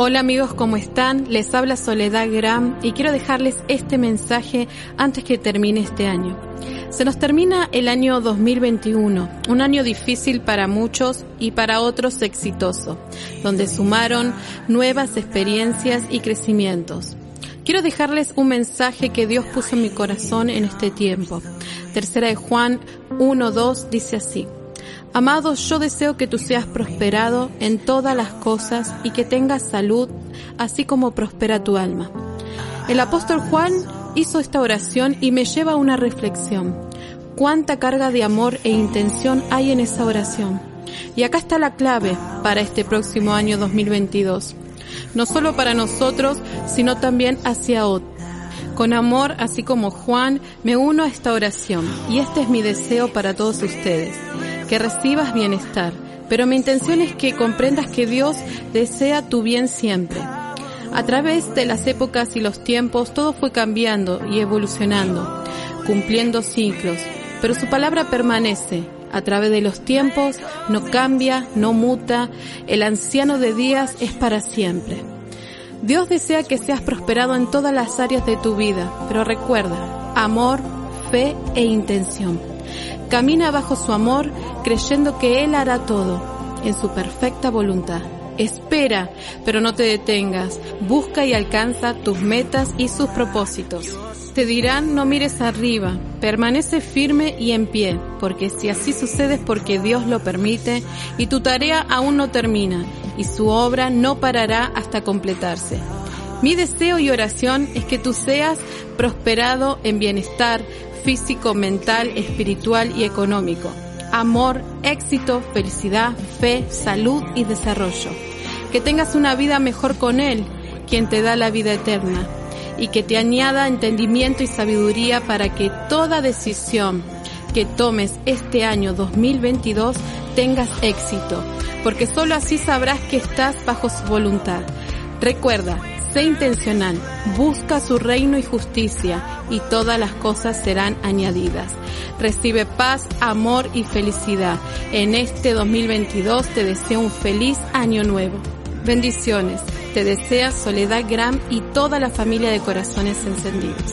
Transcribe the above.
Hola amigos, ¿cómo están? Les habla Soledad Gram y quiero dejarles este mensaje antes que termine este año. Se nos termina el año 2021, un año difícil para muchos y para otros exitoso, donde sumaron nuevas experiencias y crecimientos. Quiero dejarles un mensaje que Dios puso en mi corazón en este tiempo. Tercera de Juan 1.2 dice así. Amado, yo deseo que tú seas prosperado en todas las cosas y que tengas salud, así como prospera tu alma. El apóstol Juan hizo esta oración y me lleva a una reflexión. Cuánta carga de amor e intención hay en esa oración. Y acá está la clave para este próximo año 2022. No solo para nosotros, sino también hacia otros. Con amor, así como Juan, me uno a esta oración y este es mi deseo para todos ustedes que recibas bienestar, pero mi intención es que comprendas que Dios desea tu bien siempre. A través de las épocas y los tiempos todo fue cambiando y evolucionando, cumpliendo ciclos, pero su palabra permanece. A través de los tiempos no cambia, no muta, el anciano de días es para siempre. Dios desea que seas prosperado en todas las áreas de tu vida, pero recuerda, amor, fe e intención. Camina bajo su amor creyendo que Él hará todo en su perfecta voluntad. Espera, pero no te detengas. Busca y alcanza tus metas y sus propósitos. Te dirán no mires arriba, permanece firme y en pie, porque si así sucede es porque Dios lo permite y tu tarea aún no termina y su obra no parará hasta completarse. Mi deseo y oración es que tú seas prosperado en bienestar, físico, mental, espiritual y económico. Amor, éxito, felicidad, fe, salud y desarrollo. Que tengas una vida mejor con Él, quien te da la vida eterna, y que te añada entendimiento y sabiduría para que toda decisión que tomes este año 2022 tengas éxito, porque sólo así sabrás que estás bajo su voluntad. Recuerda, Sé intencional, busca su reino y justicia y todas las cosas serán añadidas. Recibe paz, amor y felicidad. En este 2022 te deseo un feliz año nuevo. Bendiciones. Te desea Soledad Gram y toda la familia de corazones encendidos.